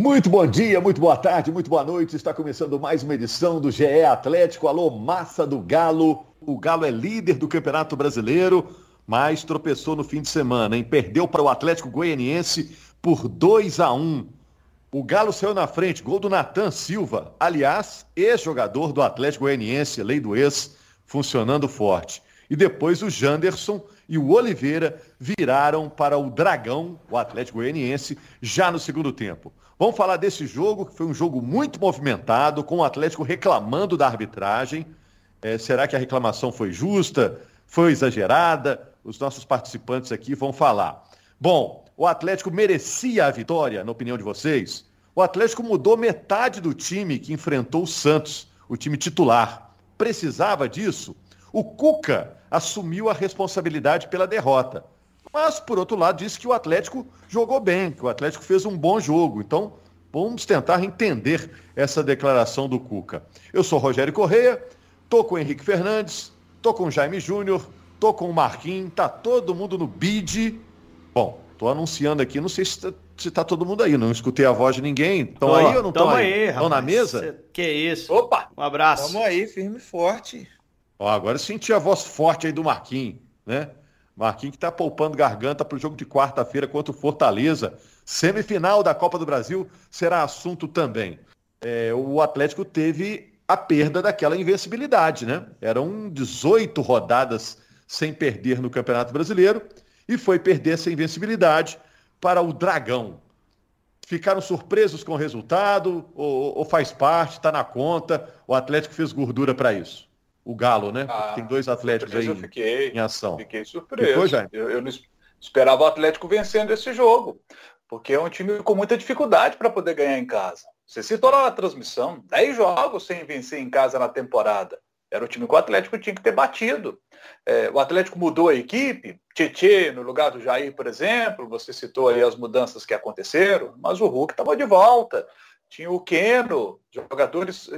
Muito bom dia, muito boa tarde, muito boa noite. Está começando mais uma edição do GE Atlético. Alô, massa do Galo. O Galo é líder do Campeonato Brasileiro, mas tropeçou no fim de semana, hein? Perdeu para o Atlético Goianiense por 2 a 1. O Galo saiu na frente, gol do Natan Silva, aliás, ex-jogador do Atlético Goianiense, lei do ex, funcionando forte. E depois o Janderson e o Oliveira viraram para o Dragão, o Atlético Goianiense, já no segundo tempo. Vamos falar desse jogo, que foi um jogo muito movimentado, com o Atlético reclamando da arbitragem. É, será que a reclamação foi justa? Foi exagerada? Os nossos participantes aqui vão falar. Bom, o Atlético merecia a vitória, na opinião de vocês? O Atlético mudou metade do time que enfrentou o Santos, o time titular. Precisava disso? O Cuca assumiu a responsabilidade pela derrota. Mas, por outro lado, disse que o Atlético jogou bem, que o Atlético fez um bom jogo. Então, vamos tentar entender essa declaração do Cuca. Eu sou Rogério Correia, tô com o Henrique Fernandes, tô com o Jaime Júnior, tô com o Marquinhos, tá todo mundo no bid. Bom, tô anunciando aqui, não sei se tá, se tá todo mundo aí, não escutei a voz de ninguém. Estão aí ou não estão aí? Estão na mesa? Cê, que isso. Opa! Um abraço. Tamo aí, firme e forte. Ó, agora senti a voz forte aí do Marquinhos, né? Marquinhos que está poupando garganta para o jogo de quarta-feira contra o Fortaleza. Semifinal da Copa do Brasil será assunto também. É, o Atlético teve a perda daquela invencibilidade, né? Eram 18 rodadas sem perder no Campeonato Brasileiro e foi perder essa invencibilidade para o Dragão. Ficaram surpresos com o resultado ou, ou faz parte, está na conta? O Atlético fez gordura para isso? O Galo, né? Ah, tem dois Atléticos aí fiquei, em ação. Fiquei surpreso. Ficou, eu, eu não esperava o Atlético vencendo esse jogo, porque é um time com muita dificuldade para poder ganhar em casa. Você citou lá na transmissão, 10 jogos sem vencer em casa na temporada. Era o time que o Atlético tinha que ter batido. É, o Atlético mudou a equipe, Tietê no lugar do Jair, por exemplo, você citou aí as mudanças que aconteceram, mas o Hulk estava de volta. Tinha o Keno, jogadores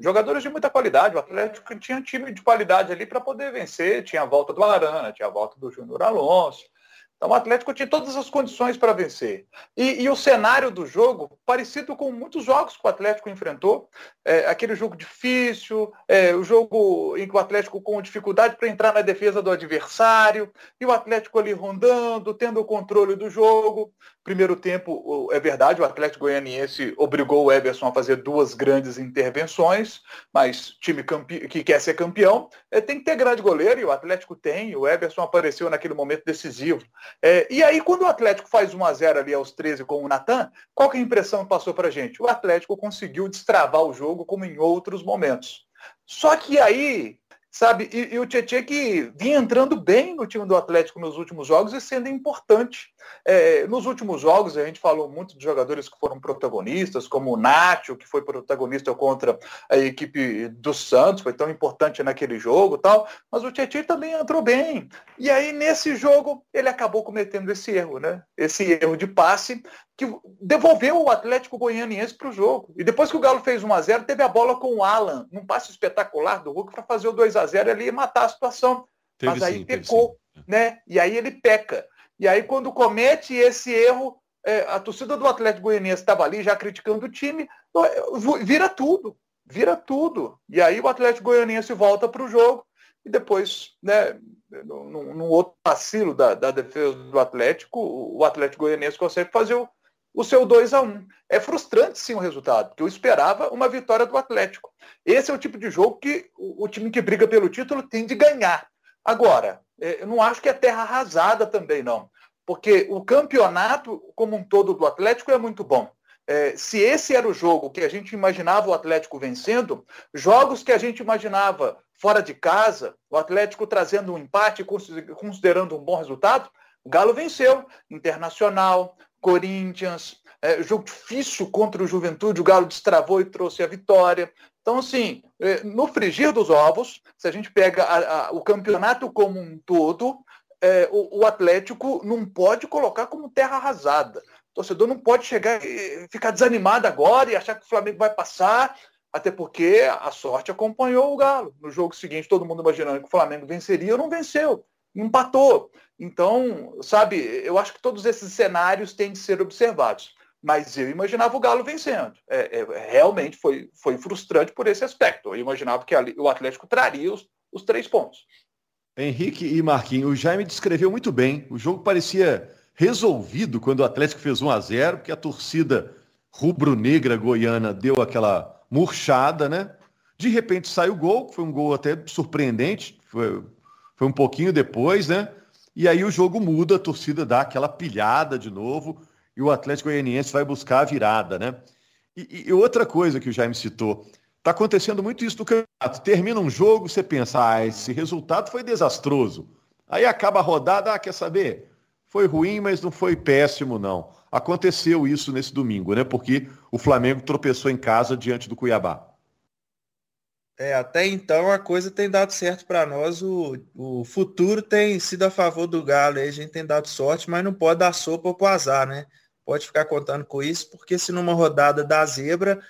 jogadores de muita qualidade. O Atlético tinha um time de qualidade ali para poder vencer. Tinha a volta do Arana, tinha a volta do Júnior Alonso. Então o Atlético tinha todas as condições para vencer. E, e, o cenário do jogo, parecido com muitos jogos que o Atlético enfrentou, é, aquele jogo difícil, é, o jogo em que o Atlético com dificuldade para entrar na defesa do adversário, e o Atlético ali rondando, tendo o controle do jogo. Primeiro tempo, é verdade, o Atlético Goianiense obrigou o Everson a fazer duas grandes intervenções, mas time que quer ser campeão é, tem que ter grande goleiro, e o Atlético tem, o Everson apareceu naquele momento decisivo. É, e aí, quando o Atlético faz 1 a 0 ali aos 13 com o Natan, qual que é a impressão que passou para gente? O Atlético conseguiu destravar o jogo como em outros momentos. Só que aí sabe? E, e o Tietchan que vinha entrando bem no time do Atlético nos últimos jogos e sendo importante. É, nos últimos jogos, a gente falou muito de jogadores que foram protagonistas, como o Nacho, que foi protagonista contra a equipe do Santos, foi tão importante naquele jogo tal, mas o Tietchan também entrou bem. E aí, nesse jogo, ele acabou cometendo esse erro, né? Esse erro de passe que devolveu o Atlético Goianiense para o jogo. E depois que o Galo fez 1 a 0 teve a bola com o Alan, num passe espetacular do Hulk para fazer o 2 a 0 ali e matar a situação. Teve Mas aí sim, pecou, né? E aí ele peca. E aí quando comete esse erro, é, a torcida do Atlético Goianiense estava ali já criticando o time, vira tudo, vira tudo. E aí o Atlético Goianiense volta para o jogo e depois, né, num, num outro vacilo da, da, defesa do Atlético, o Atlético Goianiense consegue fazer o, o seu 2 a 1 É frustrante sim o resultado, porque eu esperava uma vitória do Atlético. Esse é o tipo de jogo que o, time que briga pelo título tem de ganhar. Agora, é, eu não acho que é terra arrasada também, não. Porque o campeonato como um todo do Atlético é muito bom. É, se esse era o jogo que a gente imaginava o Atlético vencendo, jogos que a gente imaginava fora de casa, o Atlético trazendo um empate, considerando um bom resultado, o Galo venceu. Internacional, Corinthians, é, jogo difícil contra o Juventude, o Galo destravou e trouxe a vitória. Então, assim, é, no frigir dos ovos, se a gente pega a, a, o campeonato como um todo, é, o, o, Atlético não pode colocar como terra arrasada. O torcedor não pode chegar e ficar desanimado agora e achar que o Flamengo vai passar, até porque a sorte acompanhou o Galo. No jogo seguinte, todo mundo imaginando que o Flamengo venceria, não venceu empatou. Então, sabe, eu acho que todos esses cenários têm de ser observados. mas eu imaginava o Galo vencendo. É, é, realmente foi, foi frustrante por esse aspecto. Eu imaginava que ali, o Atlético traria os, os três pontos. Henrique e Marquinhos, o Jaime descreveu muito bem. O jogo parecia resolvido quando o Atlético fez 1 a 0 porque a torcida rubro-negra goiana deu aquela murchada, né? De repente sai o gol, que foi um gol até surpreendente, foi, foi um pouquinho depois, né? E aí o jogo muda, a torcida dá aquela pilhada de novo e o Atlético Goianiense vai buscar a virada, né? E, e outra coisa que o Jaime citou, está acontecendo muito isso no campeonato. Termina um jogo, você pensa, ah, esse resultado foi desastroso. Aí acaba a rodada, ah, quer saber? Foi ruim, mas não foi péssimo, não. Aconteceu isso nesse domingo, né? Porque o Flamengo tropeçou em casa diante do Cuiabá. É, até então a coisa tem dado certo para nós. O, o futuro tem sido a favor do Galo. Aí a gente tem dado sorte, mas não pode dar sopa pro azar, né? Pode ficar contando com isso, porque se numa rodada da zebra,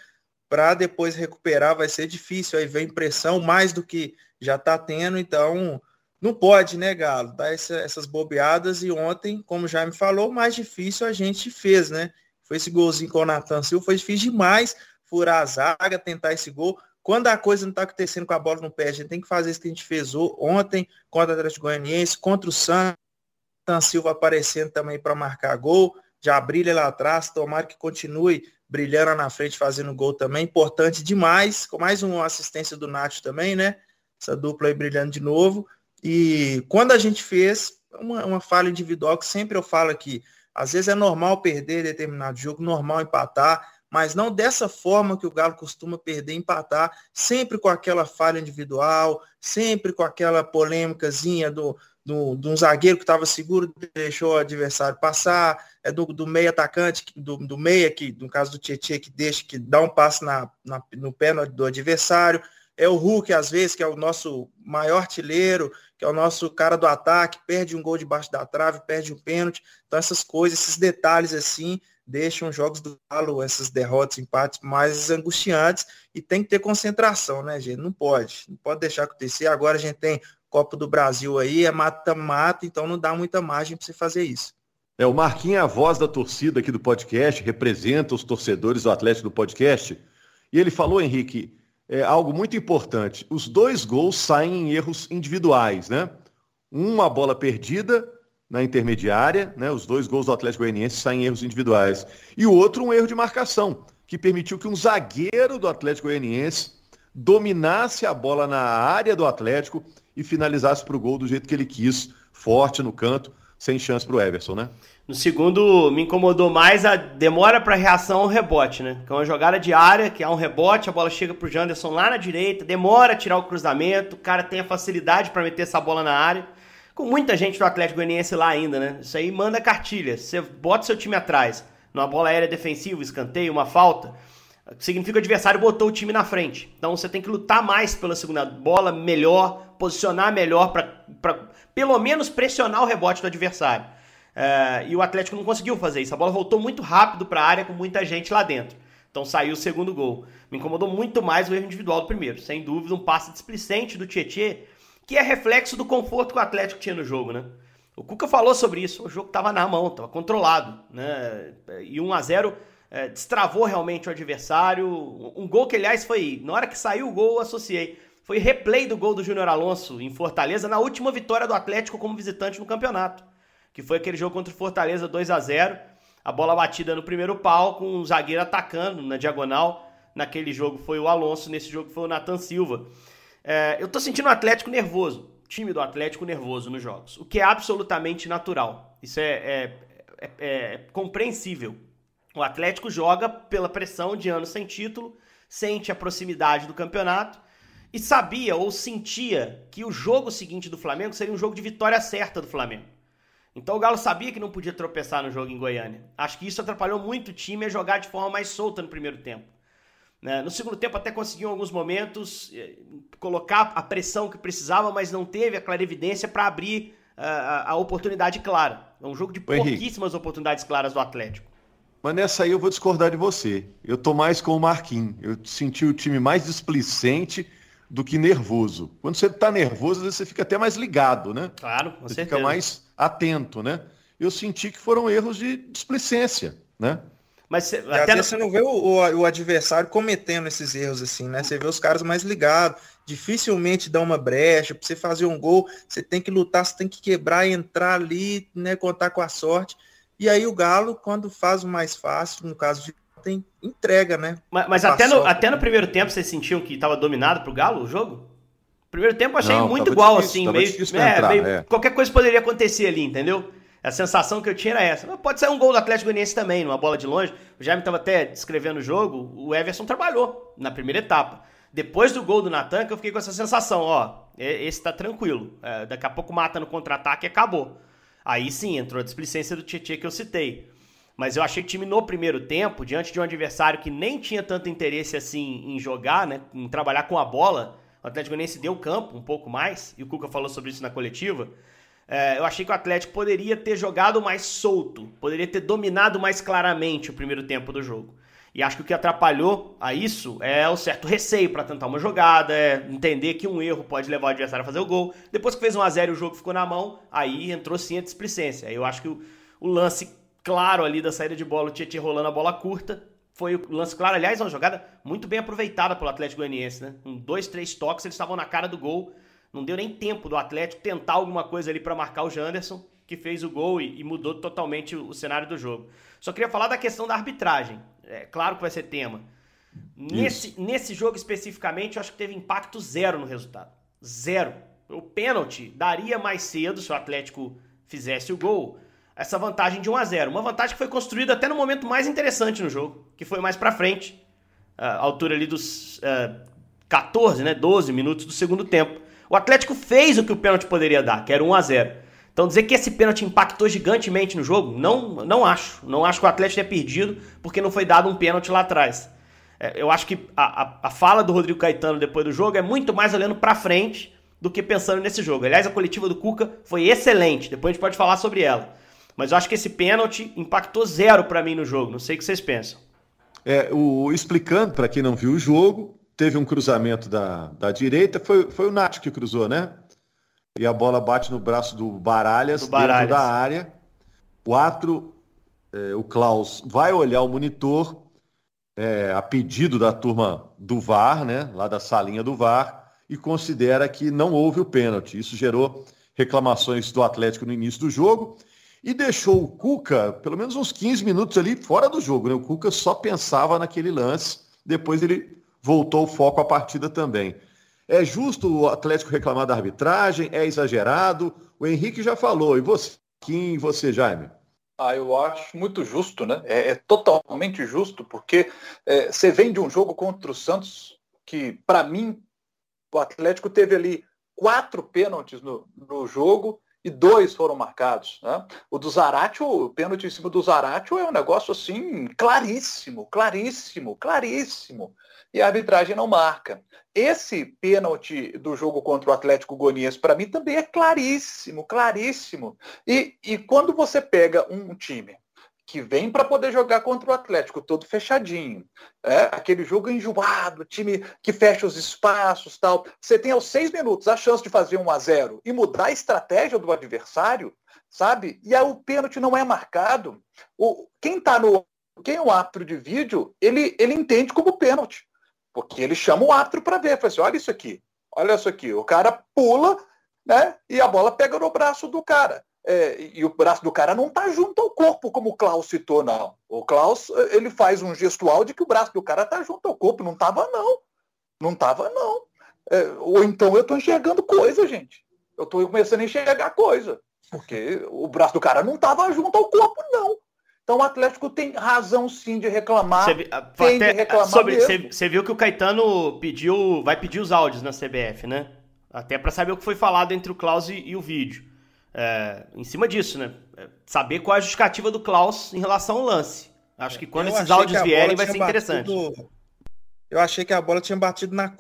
para depois recuperar vai ser difícil. Aí vem pressão mais do que já está tendo. Então, não pode, né, Galo? Dar essa, essas bobeadas. E ontem, como já me falou, mais difícil a gente fez, né? Foi esse golzinho com o Natan Silva, foi difícil demais furar a zaga, tentar esse gol. Quando a coisa não está acontecendo com a bola no pé, a gente tem que fazer isso que a gente fez ontem contra o Atlético Goianiense, contra o Santos, Silva aparecendo também para marcar gol, já brilha lá atrás, tomara que continue brilhando na frente, fazendo gol também, importante demais, com mais uma assistência do Nacho também, né? Essa dupla aí brilhando de novo. E quando a gente fez uma, uma falha individual, que sempre eu falo aqui, às vezes é normal perder determinado jogo, normal empatar, mas não dessa forma que o Galo costuma perder, empatar, sempre com aquela falha individual, sempre com aquela polêmicazinha do, do, de um zagueiro que estava seguro, deixou o adversário passar, é do, do meio atacante, do, do meia, que, no caso do Tietchan, que deixa, que dá um passo na, na, no pé do adversário, é o Hulk, às vezes, que é o nosso maior artilheiro, que é o nosso cara do ataque, perde um gol debaixo da trave, perde um pênalti. Então, essas coisas, esses detalhes assim, deixam os jogos do Galo, essas derrotas, empates mais angustiantes e tem que ter concentração, né, gente? Não pode, não pode deixar acontecer. Agora a gente tem Copa do Brasil aí, é mata-mata, então não dá muita margem para você fazer isso. É, o Marquinhos é a voz da torcida aqui do podcast, representa os torcedores do Atlético do podcast. E ele falou, Henrique, é algo muito importante. Os dois gols saem em erros individuais, né? Uma bola perdida na intermediária, né? Os dois gols do Atlético Goianiense saem em erros individuais. E o outro um erro de marcação, que permitiu que um zagueiro do Atlético Goianiense dominasse a bola na área do Atlético e finalizasse para o gol do jeito que ele quis, forte no canto, sem chance para o Everson, né? No segundo, me incomodou mais a demora para reação ao rebote, né? Que é uma jogada de área, que há um rebote, a bola chega para o Janderson lá na direita, demora a tirar o cruzamento, o cara tem a facilidade para meter essa bola na área com muita gente do Atlético Goianiense lá ainda, né? Isso aí manda cartilha. Você bota seu time atrás, numa bola aérea defensiva, escanteio, uma falta, significa que o adversário botou o time na frente. Então você tem que lutar mais pela segunda bola, melhor, posicionar melhor para pelo menos pressionar o rebote do adversário. É, e o Atlético não conseguiu fazer isso. A bola voltou muito rápido para a área com muita gente lá dentro. Então saiu o segundo gol. Me incomodou muito mais o erro individual do primeiro. Sem dúvida, um passe displicente do Tietchan que é reflexo do conforto que o Atlético tinha no jogo, né? O Cuca falou sobre isso, o jogo estava na mão, estava controlado, né? E 1 a 0 é, destravou realmente o adversário. Um gol que, aliás, foi. Na hora que saiu o gol, eu associei. Foi replay do gol do Júnior Alonso em Fortaleza na última vitória do Atlético como visitante no campeonato. Que foi aquele jogo contra o Fortaleza 2 a 0 A bola batida no primeiro pau, com o zagueiro atacando na diagonal. Naquele jogo foi o Alonso, nesse jogo foi o Nathan Silva. É, eu tô sentindo o Atlético nervoso, time do Atlético nervoso nos jogos, o que é absolutamente natural. Isso é, é, é, é compreensível. O Atlético joga pela pressão de anos sem título, sente a proximidade do campeonato e sabia ou sentia que o jogo seguinte do Flamengo seria um jogo de vitória certa do Flamengo. Então o Galo sabia que não podia tropeçar no jogo em Goiânia. Acho que isso atrapalhou muito o time a jogar de forma mais solta no primeiro tempo. Né? No segundo tempo até conseguiu em alguns momentos eh, colocar a pressão que precisava, mas não teve a clarividência para abrir uh, a, a, oportunidade clara. É um jogo de pouquíssimas oportunidades claras do Atlético. Mas nessa aí eu vou discordar de você. Eu tô mais com o Marquinhos. Eu senti o time mais displicente do que nervoso. Quando você está nervoso, você fica até mais ligado, né? Claro, com você certeza. fica mais atento, né? Eu senti que foram erros de displicência, né? Mas até no... você não vê o, o, o, adversário cometendo esses erros assim, né? Você vê os caras mais ligados, dificilmente dá uma brecha. Para você fazer um gol, você tem que lutar, você tem que quebrar, entrar ali, né? Contar com a sorte. E aí o Galo, quando faz o mais fácil, no caso de tem entrega, né? Mas, mas até, no, até no primeiro tempo vocês sentiam que estava dominado pro Galo o jogo? Primeiro tempo eu achei não, muito igual, difícil, assim, meio, é, entrar, meio é. qualquer coisa poderia acontecer ali, entendeu? A sensação que eu tinha era essa. Mas pode ser um gol do Atlético Goianiense também, numa bola de longe. O Jaime estava até descrevendo o jogo, o Everson trabalhou na primeira etapa. Depois do gol do Natan, que eu fiquei com essa sensação, ó, esse tá tranquilo. É, daqui a pouco mata no contra-ataque e acabou. Aí sim, entrou a displicência do Tietchan que eu citei. Mas eu achei que o time no primeiro tempo, diante de um adversário que nem tinha tanto interesse assim em jogar, né, em trabalhar com a bola, o Atlético Goianiense deu campo um pouco mais, e o Cuca falou sobre isso na coletiva. É, eu achei que o Atlético poderia ter jogado mais solto, poderia ter dominado mais claramente o primeiro tempo do jogo. E acho que o que atrapalhou a isso é o certo receio para tentar uma jogada, é entender que um erro pode levar o adversário a fazer o gol. Depois que fez um a 0 e o jogo ficou na mão, aí entrou sim a displicência. Eu acho que o, o lance claro ali da saída de bola, o Tietchan rolando a bola curta, foi o lance claro. Aliás, uma jogada muito bem aproveitada pelo Atlético Goianiense, né? Com dois, três toques, eles estavam na cara do gol. Não deu nem tempo do Atlético tentar alguma coisa ali para marcar o Janderson, que fez o gol e, e, mudou totalmente o, o cenário do jogo. Só queria falar da questão da arbitragem. É claro que vai ser tema. Nesse, nesse jogo especificamente, eu acho que teve impacto zero no resultado. Zero. O pênalti daria mais cedo se o Atlético fizesse o gol essa vantagem de 1 a 0 Uma vantagem que foi construída até no momento mais interessante no jogo, que foi mais para frente, a altura ali dos uh, 14, né, 12 minutos do segundo tempo. O Atlético fez o que o pênalti poderia dar, que era 1 a 0 Então dizer que esse pênalti impactou gigantemente no jogo, não, não acho. Não acho que o Atlético tenha perdido porque não foi dado um pênalti lá atrás. É, eu acho que a, a, a fala do Rodrigo Caetano depois do jogo é muito mais olhando para frente do que pensando nesse jogo. Aliás, a coletiva do Cuca foi excelente, depois a gente pode falar sobre ela. Mas eu acho que esse pênalti impactou zero para mim no jogo. Não sei o que vocês pensam. É, o, explicando para quem não viu o jogo, teve um cruzamento da, da direita, foi, foi o Nath que cruzou, né? E a bola bate no braço do Baralhas, do Baralhas. dentro da área. O é, o Klaus, vai olhar o monitor é, a pedido da turma do VAR, né? Lá da salinha do VAR, e considera que não houve o pênalti. Isso gerou reclamações do Atlético no início do jogo e deixou o Cuca pelo menos uns 15 minutos ali fora do jogo. Né? O Cuca só pensava naquele lance, depois ele voltou o foco à partida também. É justo o Atlético reclamar da arbitragem? É exagerado? O Henrique já falou. E você, Kim, você, Jaime? Ah, eu acho muito justo, né? É, é totalmente justo, porque é, você vem de um jogo contra o Santos que, para mim, o Atlético teve ali quatro pênaltis no, no jogo e dois foram marcados. Né? O do Zaratio, o pênalti em cima do Zaratio é um negócio assim claríssimo, claríssimo, claríssimo. E a arbitragem não marca. Esse pênalti do jogo contra o Atlético Goianiense, para mim, também é claríssimo, claríssimo. E, e quando você pega um time que vem para poder jogar contra o Atlético, todo fechadinho. É, aquele jogo enjoado, time que fecha os espaços tal. Você tem aos seis minutos a chance de fazer um a zero e mudar a estratégia do adversário, sabe? E aí o pênalti não é marcado. O, quem está no. Quem é o árbitro de vídeo, ele, ele entende como pênalti. Porque ele chama o árbitro para ver. Fala assim, olha isso aqui, olha isso aqui. O cara pula, né? E a bola pega no braço do cara é, e o braço do cara não está junto ao corpo, como o Klaus citou, não. O Klaus, ele faz um gestual de que o braço do cara está junto ao corpo. Não estava, não. Não estava, não. É, ou então eu estou enxergando coisa, gente. Eu estou começando a enxergar coisa. Porque o braço do cara não estava junto ao corpo, não. Então o Atlético tem razão sim de reclamar. Cê, tem até, de reclamar sobre, Você viu que o Caetano pediu, vai pedir os áudios na CBF, né? Até para saber o que foi falado entre o Klaus e, e o vídeo é, em cima disso, né? É, saber qual é a justificativa do Klaus em relação ao lance. Acho que quando eu esses áudios vierem vai ser interessante. Batido, eu achei que a bola tinha batido na.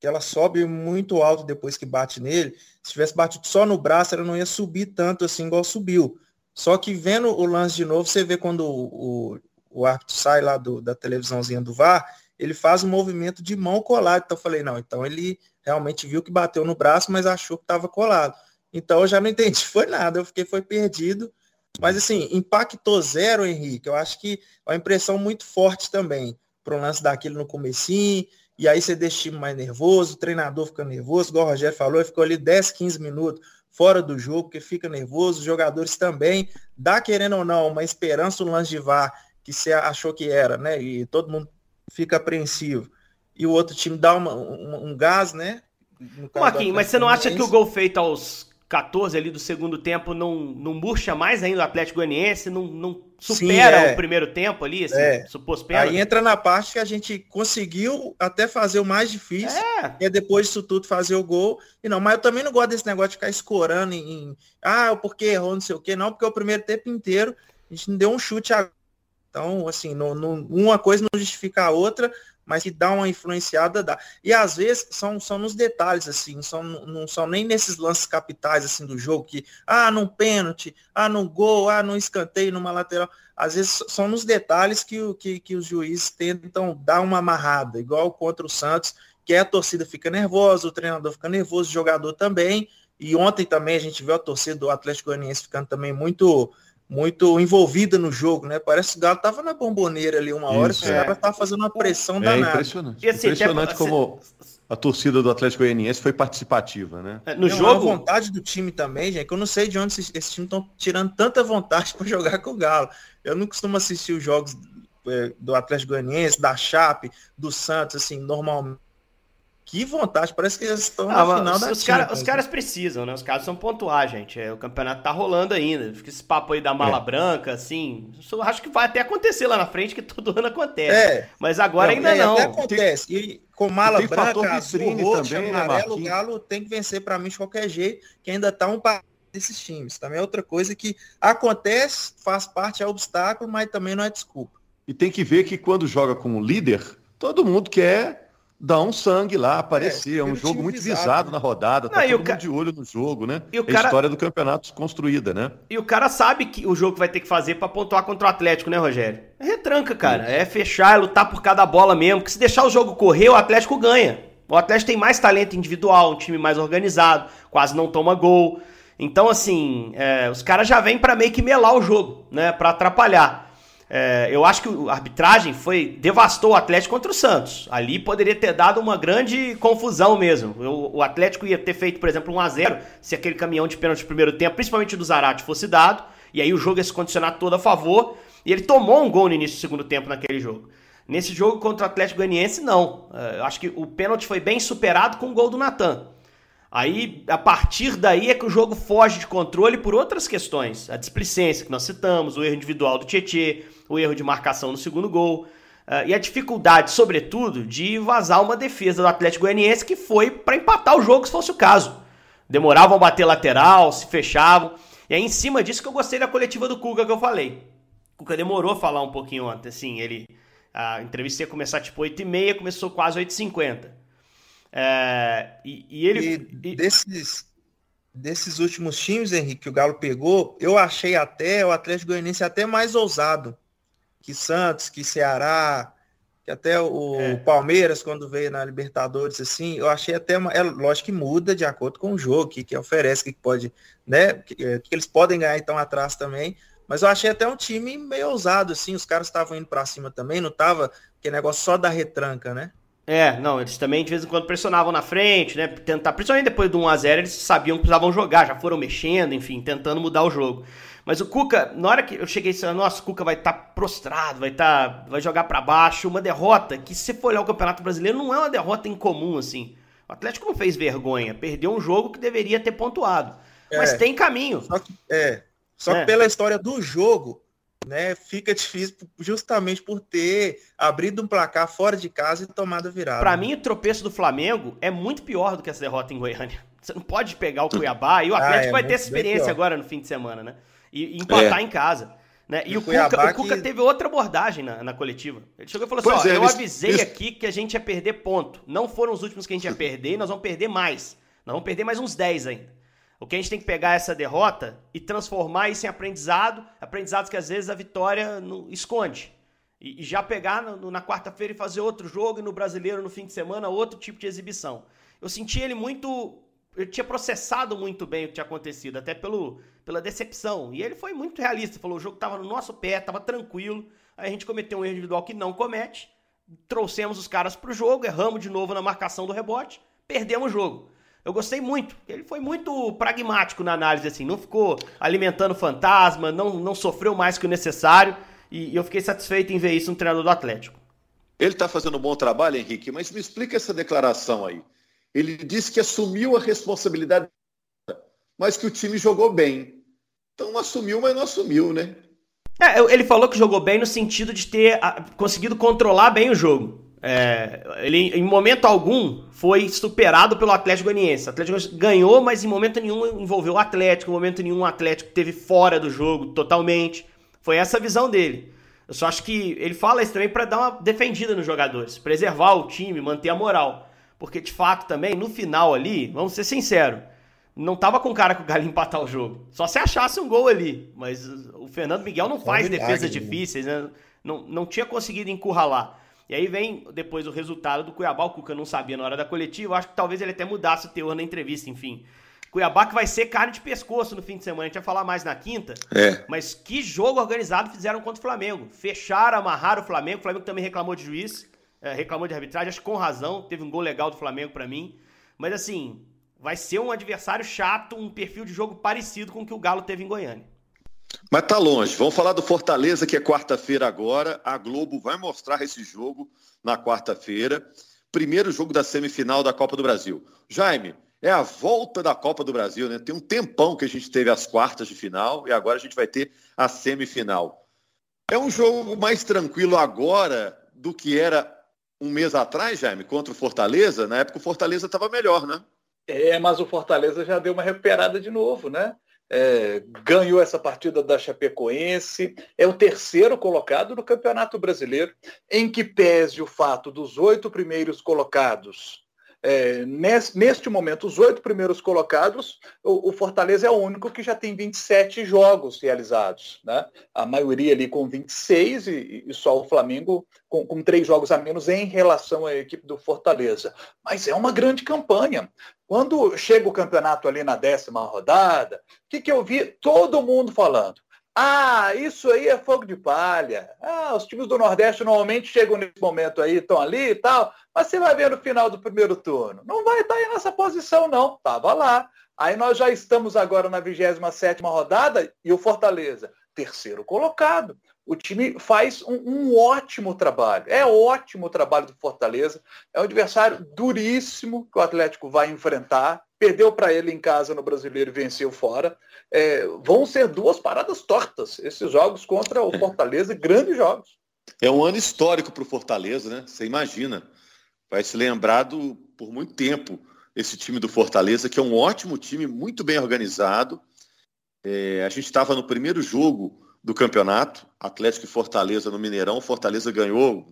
que ela sobe muito alto depois que bate nele. Se tivesse batido só no braço, ela não ia subir tanto assim igual subiu. Só que vendo o lance de novo, você vê quando o, o, o árbitro sai lá do, da televisãozinha do VAR, ele faz um movimento de mão colada. Então eu falei, não, então ele realmente viu que bateu no braço, mas achou que estava colado. Então eu já não entendi, foi nada, eu fiquei foi perdido. Mas assim, impactou zero, Henrique. Eu acho que é uma impressão muito forte também para o lance daquilo no comecinho, e aí você deixa o time mais nervoso, o treinador fica nervoso, igual o Rogério falou, ficou ali 10, 15 minutos fora do jogo, porque fica nervoso, os jogadores também, dá querendo ou não, uma esperança no lance de VAR, que você achou que era, né? E todo mundo fica apreensivo. E o outro time dá uma, um, um gás, né? Marquinhos, mas você não acha que o gol feito aos 14 ali do segundo tempo não, não murcha mais ainda o Atlético Goianiense, não, não supera Sim, é. o primeiro tempo ali, esse é. suposto pênalti? Aí entra na parte que a gente conseguiu até fazer o mais difícil, é. e é depois disso tudo fazer o gol. E não, mas eu também não gosto desse negócio de ficar escorando em, em ah, porque errou, não sei o quê, não, porque o primeiro tempo inteiro a gente não deu um chute a... Então, assim, não, não, uma coisa não justifica a outra, mas que dá uma influenciada, dá. E às vezes são, são nos detalhes, assim, são, não são nem nesses lances capitais, assim, do jogo, que, ah, num pênalti, ah, num gol, ah, num escanteio, numa lateral. Às vezes são nos detalhes que, que, que os juízes tentam dar uma amarrada, igual contra o Santos, que a torcida fica nervosa, o treinador fica nervoso, o jogador também. E ontem também a gente viu a torcida do Atlético Goianiense ficando também muito muito envolvida no jogo, né? Parece que o Galo tava na bomboneira ali uma hora, Isso, que é. tava fazendo uma pressão é danada. Impressionante. E, assim, impressionante como a torcida do Atlético Goianiense foi participativa, né? É, no não, jogo, a vontade do time também, gente, que eu não sei de onde esses, esses times estão tirando tanta vontade para jogar com o Galo. Eu não costumo assistir os jogos é, do Atlético Goianiense, da Chape, do Santos, assim, normalmente que vontade, parece que eles estão ah, na final os, da os, cara, os caras precisam, né? Os caras são pontuar, gente. É, o campeonato tá rolando ainda. Fica esse papo aí da mala é. branca, assim. Acho que vai até acontecer lá na frente, que todo ano acontece. É. Mas agora não, ainda é, não. Até acontece. E com mala branca, azul, roxo, também, né, amarelo, né, o Galo tem que vencer para mim de qualquer jeito, que ainda tá um desses times. Também é outra coisa que acontece, faz parte, é obstáculo, mas também não é desculpa. E tem que ver que quando joga com o líder, todo mundo quer dá um sangue lá, aparecer. É, é um jogo muito visado, visado né? na rodada, tá Não, todo mundo ca... de olho no jogo, né? E o é a história do campeonato construída, né? E o cara sabe que o jogo vai ter que fazer para pontuar contra o Atlético, né, Rogério? É retranca, cara. É fechar, é lutar por cada bola mesmo. Que se deixar o jogo correr, o Atlético ganha. O Atlético tem mais talento individual, um time mais organizado, quase não toma gol. Então, assim, é, os caras já vêm para meio que melar o jogo, né? Para atrapalhar. É, eu acho que a arbitragem foi devastou o Atlético contra o Santos. Ali poderia ter dado uma grande confusão mesmo. O, o Atlético ia ter feito, por exemplo, 1 a 0 se aquele caminhão de pênalti no primeiro tempo, principalmente do Zarate, fosse dado. E aí o jogo ia se condicionar todo a favor. E ele tomou um gol no início do segundo tempo naquele jogo. Nesse jogo contra o Atlético Goianiense, não. É, eu acho que o pênalti foi bem superado com o gol do Natan. Aí, a partir daí é que o jogo foge de controle por outras questões. A displicência que nós citamos, o erro individual do Tietê, o erro de marcação no segundo gol. Uh, e a dificuldade, sobretudo, de vazar uma defesa do Atlético Goianiense que foi para empatar o jogo se fosse o caso. Demoravam a bater lateral, se fechavam. E é em cima disso que eu gostei da coletiva do Cuca que eu falei. O Cuca demorou a falar um pouquinho ontem, assim, ele... A entrevista ia começar tipo 8h30, começou quase 8h50. É, e, e, ele... E desses, desses últimos times, Henrique, que o Galo pegou, eu achei até o Atlético Goianiense até mais ousado que Santos, que Ceará, que até o é. Palmeiras, quando veio na Libertadores, assim, eu achei até uma. É lógico que muda de acordo com o jogo, que, que oferece, que pode, né? Que, é, que eles podem ganhar então atrás também. Mas eu achei até um time meio ousado, assim, os caras estavam indo para cima também, não tava aquele negócio só da retranca, né? É, não, eles também de vez em quando pressionavam na frente, né? Tentar, principalmente depois do 1x0, eles sabiam que precisavam jogar, já foram mexendo, enfim, tentando mudar o jogo. Mas o Cuca, na hora que eu cheguei, nossa, o Cuca vai estar tá prostrado, vai estar, tá, vai jogar para baixo, uma derrota que se for olhar o Campeonato Brasileiro não é uma derrota incomum assim. O Atlético não fez vergonha, perdeu um jogo que deveria ter pontuado. É, mas tem caminho. Só que, é, só que é. pela história do jogo, né, fica difícil justamente por ter abrido um placar fora de casa e tomado virada. Para mim, o tropeço do Flamengo é muito pior do que essa derrota em Goiânia. Você não pode pegar o Cuiabá e o Atlético ah, é vai ter essa experiência agora no fim de semana, né? E, e empatar é. em casa. Né? E, e o, Cuca, o Cuca teve outra abordagem na, na, coletiva. Ele chegou e falou assim: ó, é, eu avisei eles... aqui que a gente ia perder ponto. Não foram os últimos que a gente ia perder, nós vamos perder mais. Nós vamos perder mais uns 10 ainda. O que a gente tem que pegar essa derrota e transformar isso em aprendizado, aprendizados que às vezes a vitória no, esconde. E, e, já pegar no, na quarta-feira e fazer outro jogo, e no brasileiro no fim de semana outro tipo de exibição. Eu senti ele muito tinha processado muito bem o que tinha acontecido, até pelo, pela decepção. E ele foi muito realista, falou: o jogo estava no nosso pé, estava tranquilo. Aí a gente cometeu um erro individual que não comete. Trouxemos os caras para o jogo, erramos de novo na marcação do rebote, perdemos o jogo. Eu gostei muito. Ele foi muito pragmático na análise, assim. Não ficou alimentando fantasma, não, não sofreu mais que o necessário. E, e eu fiquei satisfeito em ver isso no treinador do Atlético. Ele está fazendo um bom trabalho, Henrique, mas me explica essa declaração aí. Ele disse que assumiu a responsabilidade, mas que o time jogou bem. Então assumiu, mas não assumiu, né? É, ele falou que jogou bem no sentido de ter conseguido controlar bem o jogo. É, ele, em momento algum, foi superado pelo Atlético Goianiense. O Atlético ganhou, mas em momento nenhum envolveu o Atlético, em momento nenhum o Atlético teve fora do jogo totalmente. Foi essa a visão dele. Eu só acho que ele fala isso também para dar uma defendida nos jogadores, preservar o time, manter a moral. Porque de fato também, no final ali, vamos ser sinceros, não tava com cara com o Galo empatar o jogo. Só se achasse um gol ali. Mas o Fernando Miguel não faz defesas né? difíceis, né? Não, não tinha conseguido encurralar. E aí vem depois o resultado do Cuiabá. O Cuca não sabia na hora da coletiva. Acho que talvez ele até mudasse o teor na entrevista, enfim. Cuiabá que vai ser carne de pescoço no fim de semana. A gente vai falar mais na quinta. É. Mas que jogo organizado fizeram contra o Flamengo. Fecharam, amarraram o Flamengo. O Flamengo também reclamou de juiz, é, reclamou de arbitragem, acho que com razão. Teve um gol legal do Flamengo para mim. Mas assim, vai ser um adversário chato, um perfil de jogo parecido com o que o Galo teve em Goiânia. Mas tá longe. Vamos falar do Fortaleza, que é quarta-feira agora. A Globo vai mostrar esse jogo na quarta-feira. Primeiro jogo da semifinal da Copa do Brasil. Jaime, é a volta da Copa do Brasil, né? Tem um tempão que a gente teve as quartas de final e agora a gente vai ter a semifinal. É um jogo mais tranquilo agora do que era um mês atrás, Jaime, contra o Fortaleza. Na época o Fortaleza estava melhor, né? É, mas o Fortaleza já deu uma recuperada de novo, né? é, ganhou essa partida da Chapecoense, é o terceiro colocado no Campeonato Brasileiro, em que pese o fato dos oito primeiros colocados é, neste, neste, momento, os oito primeiros colocados, o, o, Fortaleza é o único que já tem 27 jogos realizados. Né? A maioria ali com 26 e, e só o Flamengo com, com três jogos a menos em relação à equipe do Fortaleza. Mas é uma grande campanha. Quando chega o campeonato ali na décima rodada, o que, que eu vi todo mundo falando? Ah, isso aí é fogo de palha. Ah, os times do Nordeste normalmente chegam nesse momento aí, estão ali e tal, mas você vai ver no final do primeiro turno. Não vai estar aí nessa posição, não. Tava lá. Aí nós já estamos agora na 27 rodada e o Fortaleza, terceiro colocado. O time faz um, um, ótimo trabalho. É ótimo o trabalho do Fortaleza. É um adversário duríssimo que o Atlético vai enfrentar perdeu para ele em casa no Brasileiro e venceu fora. É, vão ser duas paradas tortas esses jogos contra o Fortaleza, grandes jogos. É um ano histórico para o Fortaleza, né? Você imagina. Vai se lembrado por muito tempo esse time do Fortaleza, que é um ótimo time, muito bem organizado. É, a gente estava no primeiro jogo do campeonato, Atlético e Fortaleza no Mineirão. Fortaleza ganhou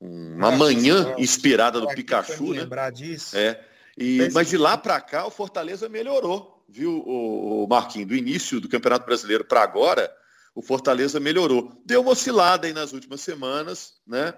uma manhã inspirada do Pikachu, né? Lembrar disso. É. E, mas de lá para cá o Fortaleza melhorou, viu, o, o Marquinhos? Do início do Campeonato Brasileiro para agora, o Fortaleza melhorou. Deu uma oscilada aí nas últimas semanas, né?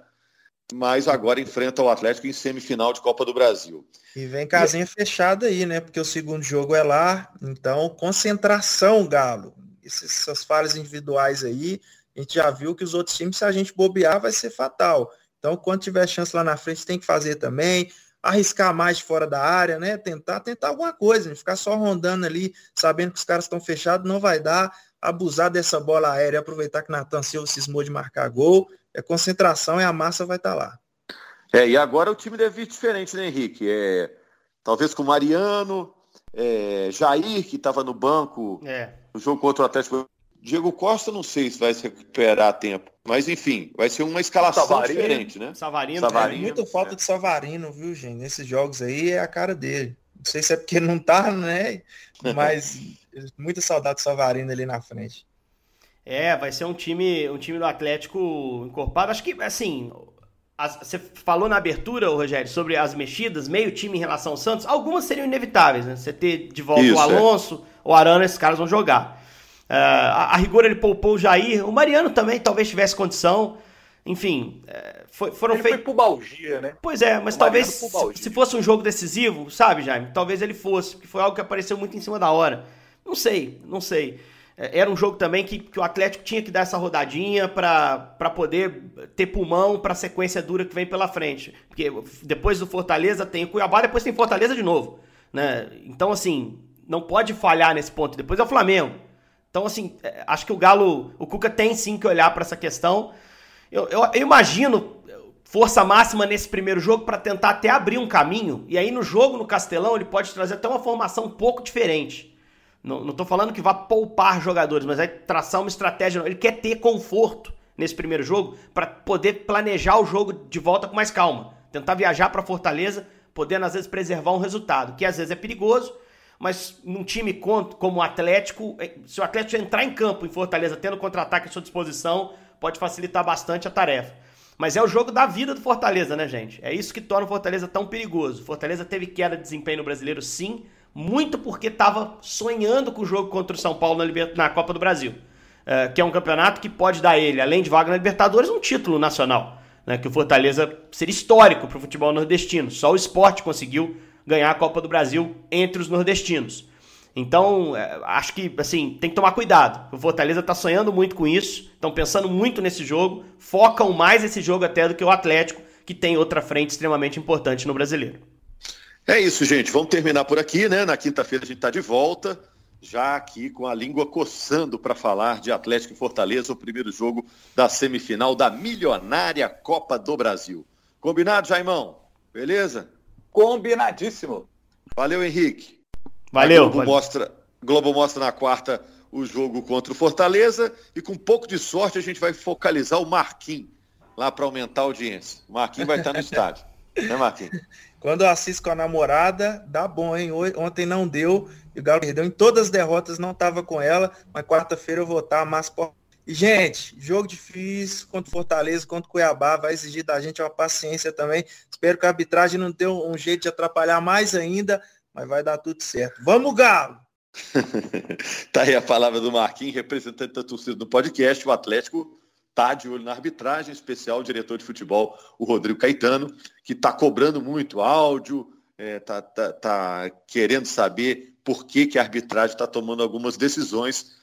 Mas agora enfrenta o Atlético em semifinal de Copa do Brasil. E vem casinha e... fechada aí, né? Porque o segundo jogo é lá, então concentração, Galo. Essas falhas individuais aí, a gente já viu que os outros times, se a gente bobear, vai ser fatal. Então, quando tiver chance lá na frente, tem que fazer também arriscar mais fora da área, né? Tentar, tentar alguma coisa, né? ficar só rondando ali, sabendo que os caras estão fechados, não vai dar. Abusar dessa bola aérea, aproveitar que Natan Silva cismou de marcar gol. É concentração e a massa vai estar tá lá. É, e agora o time deve vir diferente, né, Henrique? É, talvez com o Mariano, é, Jair, que estava no banco é. no jogo contra o Atlético Diego Costa, não sei se vai se recuperar a tempo. Mas, enfim, vai ser uma escalação Savarino. diferente, né? Savarino. Savarino. É, muita falta é. de Savarino, viu, gente? Nesses jogos aí é a cara dele. Não sei se é porque não tá, né? Mas muita saudade do Savarino ali na frente. É, vai ser um time, um time do Atlético encorpado. Acho que, assim, as, você falou na abertura, Rogério, sobre as mexidas, meio time em relação ao Santos. Algumas seriam inevitáveis, né? Você ter de volta Isso, o é. Alonso, é. o Arana, esses caras vão jogar. Uh, a, a, rigor ele poupou o Jair. O Mariano também talvez tivesse condição. enfim, é, foi, foram feitos. Foi pubalgia, né? Pois é, mas talvez se fosse um jogo decisivo, sabe, Jaime? Talvez ele fosse, porque foi algo que apareceu muito em cima da hora. Não sei, não sei. É, era um jogo também que, que o Atlético tinha que dar essa rodadinha para poder ter pulmão para a sequência dura que vem pela frente. Porque depois do Fortaleza tem o Cuiabá, depois tem Fortaleza de novo. Né? Então, assim, não pode falhar nesse ponto. Depois é o Flamengo. Então, assim, é, acho que o Galo, o Cuca tem sim que olhar para essa questão. Eu, eu, eu, imagino força máxima nesse primeiro jogo para tentar até abrir um caminho. E aí no jogo no Castelão ele pode trazer até uma formação um pouco diferente. Não, não tô falando que vá poupar jogadores, mas vai traçar uma estratégia. Ele quer ter conforto nesse primeiro jogo para poder planejar o jogo de volta com mais calma. Tentar viajar para Fortaleza, podendo às vezes preservar um resultado, que às vezes é perigoso, mas num time como o Atlético, eh, se o Atlético entrar em campo em Fortaleza tendo contra-ataque à sua disposição, pode facilitar bastante a tarefa. Mas é o jogo da vida do Fortaleza, né, gente? É isso que torna o Fortaleza tão perigoso. Fortaleza teve queda de desempenho no brasileiro, sim, muito porque estava sonhando com o jogo contra o São Paulo na, Copa do Brasil. É, que é um campeonato que pode dar ele, além de vaga na Libertadores, um título nacional. Né, que o Fortaleza seria histórico para o futebol nordestino. Só o esporte conseguiu ganhar a Copa do Brasil entre os nordestinos. Então, é, acho que assim, tem que tomar cuidado. O Fortaleza está sonhando muito com isso, estão pensando muito nesse jogo, focam mais esse jogo até do que o Atlético, que tem outra frente extremamente importante no brasileiro. É isso, gente. Vamos terminar por aqui, né? Na quinta-feira a gente está de volta, já aqui com a língua coçando para falar de Atlético e Fortaleza, o primeiro jogo da semifinal da milionária Copa do Brasil. Combinado, Jaimão? Beleza? Combinadíssimo. Valeu, Henrique. Valeu. A Globo, valeu. Mostra, Globo mostra na quarta o jogo contra o Fortaleza e com um pouco de sorte a gente vai focalizar o Marquinhos lá para aumentar a audiência. O Marquinhos vai estar no estádio. Né, Marquinhos? Quando eu assisto com a namorada, dá bom, hein? Ontem não deu, e o Galo perdeu. Em todas as derrotas não tava com ela, mas quarta-feira eu vou estar, mas e, gente, jogo difícil contra Fortaleza, contra Cuiabá, vai exigir da gente uma paciência também. Espero que a arbitragem não dê um jeito de atrapalhar mais ainda, mas vai dar tudo certo. Vamos, Galo! tá aí a palavra do Marquinhos, representante da torcida do podcast. O Atlético está de olho na arbitragem, especial o diretor de futebol, o Rodrigo Caetano, que está cobrando muito áudio, está é, tá, tá querendo saber por que, que a arbitragem está tomando algumas decisões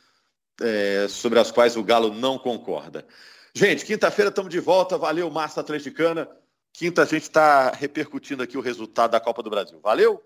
é, sobre as quais o Galo não concorda. Gente, quinta-feira estamos de volta. Valeu, Massa Atleticana. Quinta a gente está repercutindo aqui o resultado da Copa do Brasil. Valeu?